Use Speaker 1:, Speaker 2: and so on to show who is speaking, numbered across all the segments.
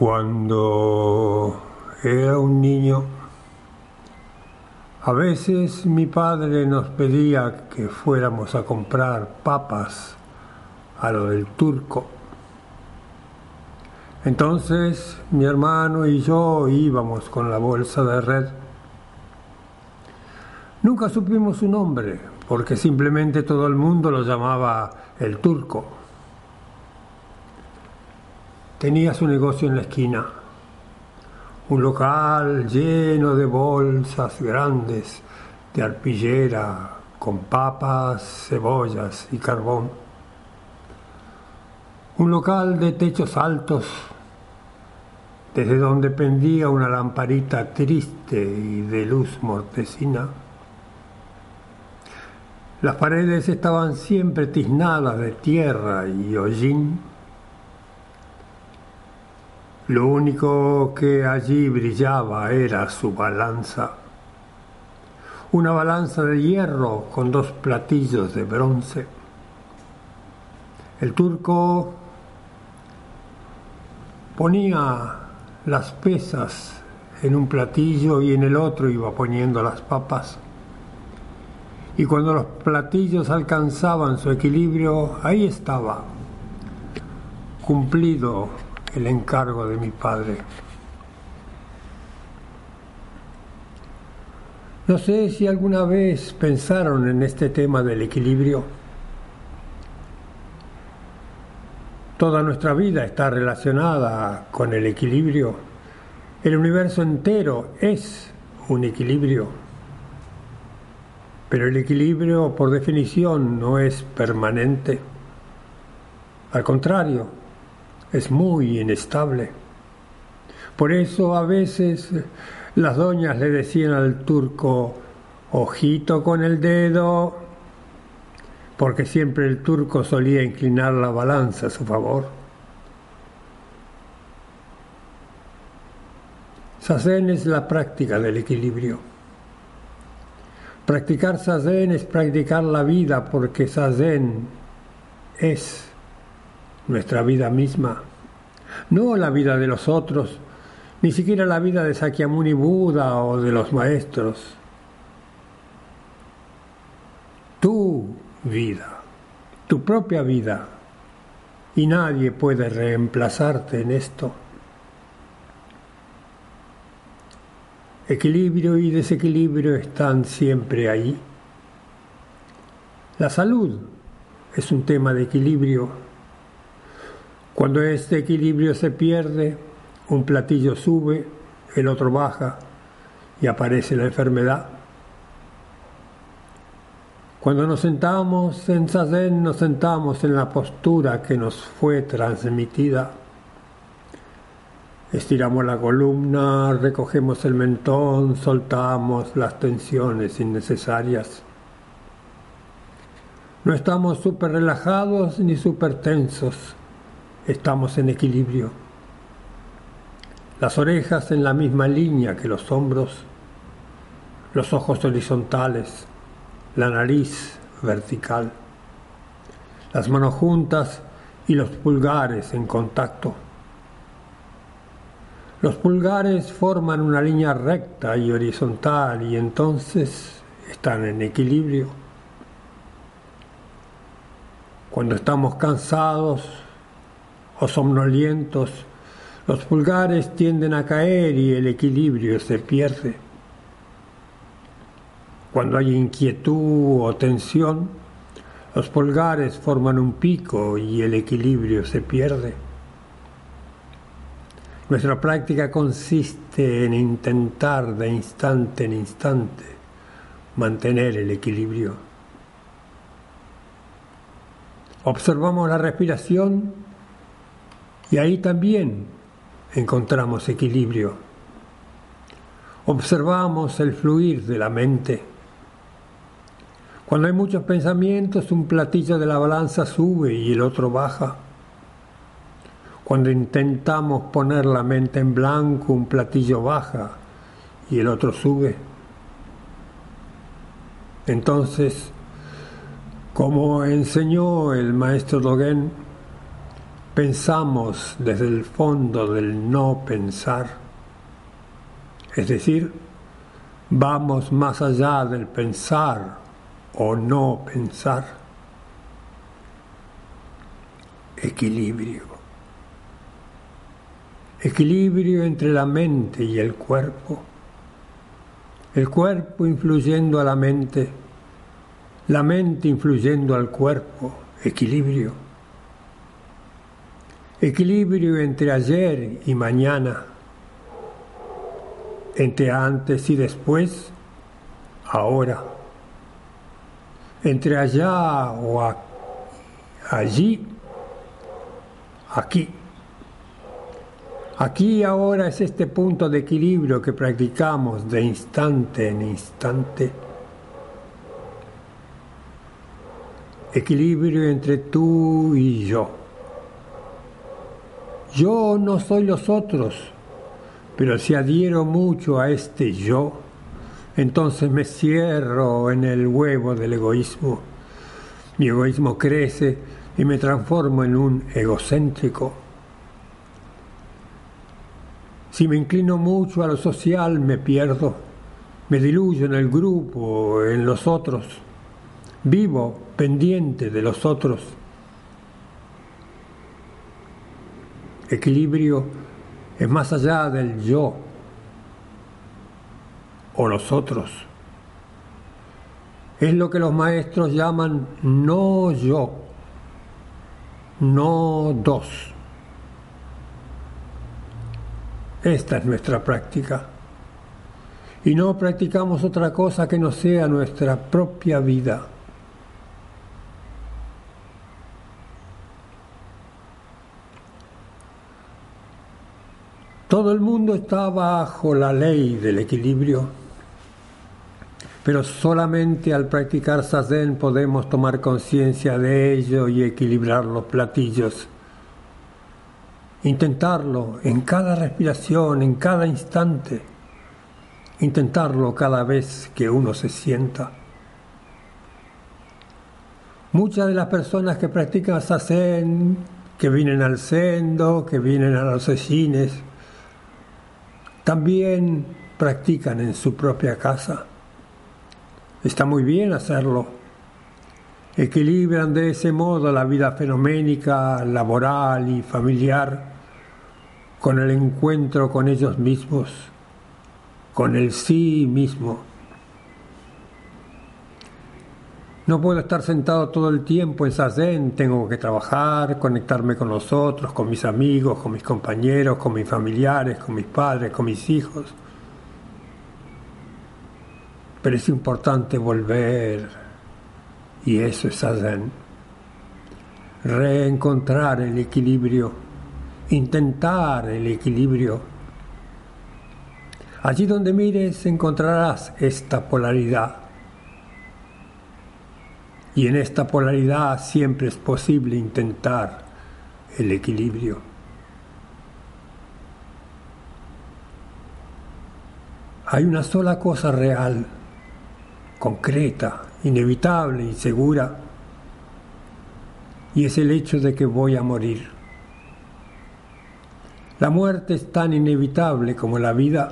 Speaker 1: Cuando era un niño, a veces mi padre nos pedía que fuéramos a comprar papas a lo del turco. Entonces mi hermano y yo íbamos con la bolsa de red. Nunca supimos su nombre, porque simplemente todo el mundo lo llamaba el turco. Tenía su negocio en la esquina un local lleno de bolsas grandes de arpillera con papas, cebollas y carbón. Un local de techos altos, desde donde pendía una lamparita triste y de luz mortecina. Las paredes estaban siempre tiznadas de tierra y hollín lo único que allí brillaba era su balanza. Una balanza de hierro con dos platillos de bronce. El turco ponía las pesas en un platillo y en el otro iba poniendo las papas. Y cuando los platillos alcanzaban su equilibrio, ahí estaba, cumplido el encargo de mi padre. No sé si alguna vez pensaron en este tema del equilibrio. Toda nuestra vida está relacionada con el equilibrio. El universo entero es un equilibrio. Pero el equilibrio, por definición, no es permanente. Al contrario, es muy inestable. Por eso a veces las doñas le decían al turco, ojito con el dedo, porque siempre el turco solía inclinar la balanza a su favor. Sazen es la práctica del equilibrio. Practicar Sazen es practicar la vida porque Sazen es nuestra vida misma, no la vida de los otros, ni siquiera la vida de Sakyamuni Buda o de los maestros. Tu vida, tu propia vida, y nadie puede reemplazarte en esto. Equilibrio y desequilibrio están siempre ahí. La salud es un tema de equilibrio cuando este equilibrio se pierde, un platillo sube, el otro baja y aparece la enfermedad. Cuando nos sentamos en Zazen, nos sentamos en la postura que nos fue transmitida. Estiramos la columna, recogemos el mentón, soltamos las tensiones innecesarias. No estamos súper relajados ni súper tensos estamos en equilibrio. Las orejas en la misma línea que los hombros, los ojos horizontales, la nariz vertical, las manos juntas y los pulgares en contacto. Los pulgares forman una línea recta y horizontal y entonces están en equilibrio. Cuando estamos cansados, o somnolientos, los pulgares tienden a caer y el equilibrio se pierde. Cuando hay inquietud o tensión, los pulgares forman un pico y el equilibrio se pierde. Nuestra práctica consiste en intentar de instante en instante mantener el equilibrio. Observamos la respiración y ahí también encontramos equilibrio. Observamos el fluir de la mente. Cuando hay muchos pensamientos, un platillo de la balanza sube y el otro baja. Cuando intentamos poner la mente en blanco, un platillo baja y el otro sube. Entonces, como enseñó el maestro Dogen, pensamos desde el fondo del no pensar, es decir, vamos más allá del pensar o no pensar. Equilibrio. Equilibrio entre la mente y el cuerpo. El cuerpo influyendo a la mente, la mente influyendo al cuerpo. Equilibrio. Equilibrio entre ayer y mañana entre antes y después, ahora, entre allá o allí, aquí. Aquí y ahora es este punto de equilibrio que practicamos de instante en instante. Equilibrio entre tú y yo. Yo no soy los otros pero si adhiero mucho a este yo, entonces me cierro en el huevo del egoísmo. Mi egoísmo crece y me transformo en un egocéntrico. Si me inclino mucho a lo social, me pierdo, me diluyo en el grupo, en los otros, vivo pendiente de los otros. Equilibrio es más allá del yo o los otros. Es lo que los maestros llaman no yo, no dos. Esta es nuestra práctica. Y no practicamos otra cosa que no sea nuestra propia vida. Todo el mundo está bajo la ley del equilibrio, pero solamente al practicar sazen podemos tomar conciencia de ello y equilibrar los platillos. Intentarlo en cada respiración, en cada instante. Intentarlo cada vez que uno se sienta. Muchas de las personas que practican sazen, que vienen al sendo, que vienen a los sesines, también practican en su propia casa. Está muy bien hacerlo. Equilibran de ese modo la vida fenoménica, laboral y familiar con el encuentro con ellos mismos, con el sí mismo. No puedo estar sentado todo el tiempo en Sazen, tengo que trabajar, conectarme con los otros, con mis amigos, con mis compañeros, con mis familiares, con mis padres, con mis hijos. Pero es importante volver, y eso es Sazen. Reencontrar el equilibrio, intentar el equilibrio. Allí donde mires encontrarás esta polaridad y en esta polaridad siempre es posible intentar el equilibrio. Hay una sola cosa real, concreta, inevitable y segura, y es el hecho de que voy a morir. La muerte es tan inevitable como la vida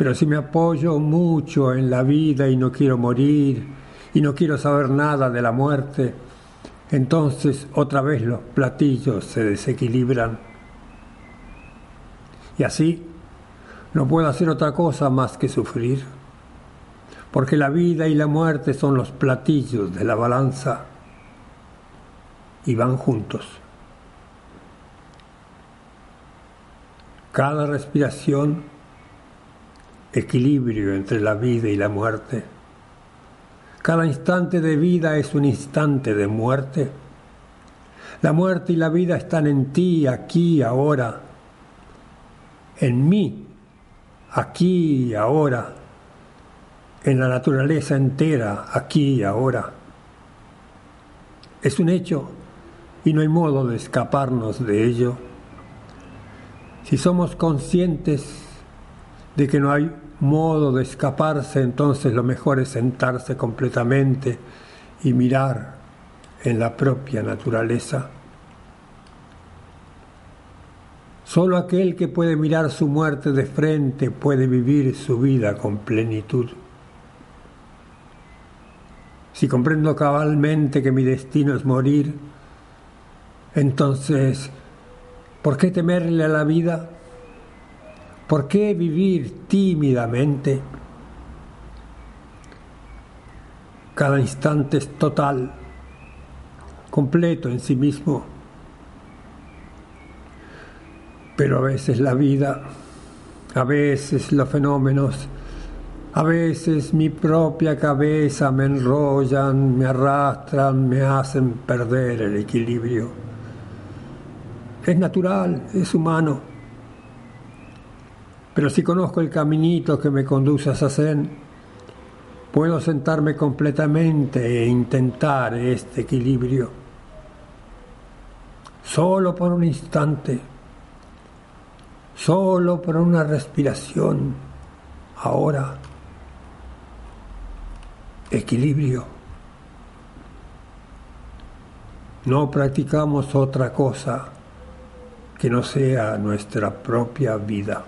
Speaker 1: pero si me apoyo mucho en la vida y no quiero morir y no quiero saber nada de la muerte, entonces otra vez los platillos se desequilibran. Y así no puedo hacer otra cosa más que sufrir, porque la vida y la muerte son los platillos de la balanza y van juntos. Cada respiración equilibrio entre la vida y la muerte. Cada instante de vida es un instante de muerte. La muerte y la vida están en ti, aquí, ahora. En mí, aquí, ahora. En la naturaleza entera, aquí, ahora. Es un hecho y no hay modo de escaparnos de ello. Si somos conscientes de que no hay modo de escaparse, entonces lo mejor es sentarse completamente y mirar en la propia naturaleza. Solo aquel que puede mirar su muerte de frente puede vivir su vida con plenitud. Si comprendo cabalmente que mi destino es morir, entonces, ¿por qué temerle a la vida? ¿Por qué vivir tímidamente? Cada instante es total, completo en sí mismo. Pero a veces la vida, a veces los fenómenos, a veces mi propia cabeza me enrollan, me arrastran, me hacen perder el equilibrio. Es natural, es humano. Pero si conozco el caminito que me conduce a Sazen, puedo sentarme completamente e intentar este equilibrio. Solo por un instante solo por una respiración. Ahora, equilibrio. No practicamos otra cosa que no sea nuestra propia vida.